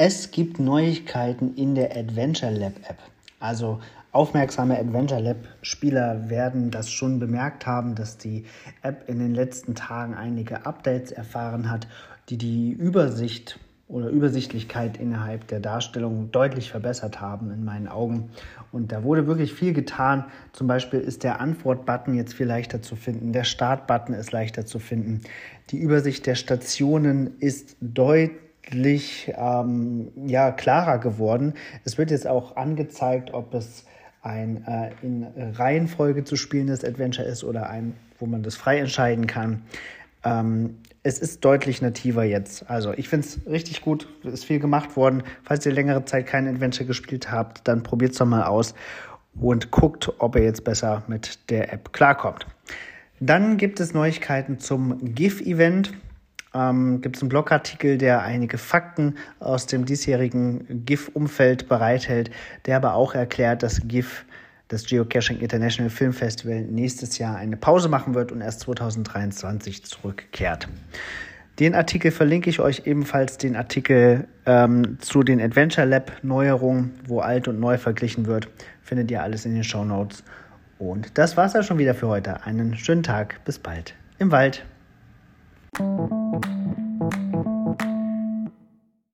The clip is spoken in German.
Es gibt Neuigkeiten in der Adventure Lab App. Also aufmerksame Adventure Lab Spieler werden das schon bemerkt haben, dass die App in den letzten Tagen einige Updates erfahren hat, die die Übersicht oder Übersichtlichkeit innerhalb der Darstellung deutlich verbessert haben in meinen Augen. Und da wurde wirklich viel getan. Zum Beispiel ist der Antwort-Button jetzt viel leichter zu finden. Der Start-Button ist leichter zu finden. Die Übersicht der Stationen ist deutlich ähm, ja, klarer geworden. Es wird jetzt auch angezeigt, ob es ein äh, in Reihenfolge zu spielendes Adventure ist oder ein, wo man das frei entscheiden kann. Ähm, es ist deutlich nativer jetzt. Also ich finde es richtig gut, es ist viel gemacht worden. Falls ihr längere Zeit kein Adventure gespielt habt, dann probiert es doch mal aus und guckt, ob ihr jetzt besser mit der App klarkommt. Dann gibt es Neuigkeiten zum GIF-Event ähm, gibt es einen Blogartikel, der einige Fakten aus dem diesjährigen GIF-Umfeld bereithält, der aber auch erklärt, dass GIF, das Geocaching International Film Festival, nächstes Jahr eine Pause machen wird und erst 2023 zurückkehrt. Den Artikel verlinke ich euch ebenfalls, den Artikel ähm, zu den Adventure Lab Neuerungen, wo alt und neu verglichen wird, findet ihr alles in den Show Notes. Und das war's ja schon wieder für heute. Einen schönen Tag, bis bald im Wald.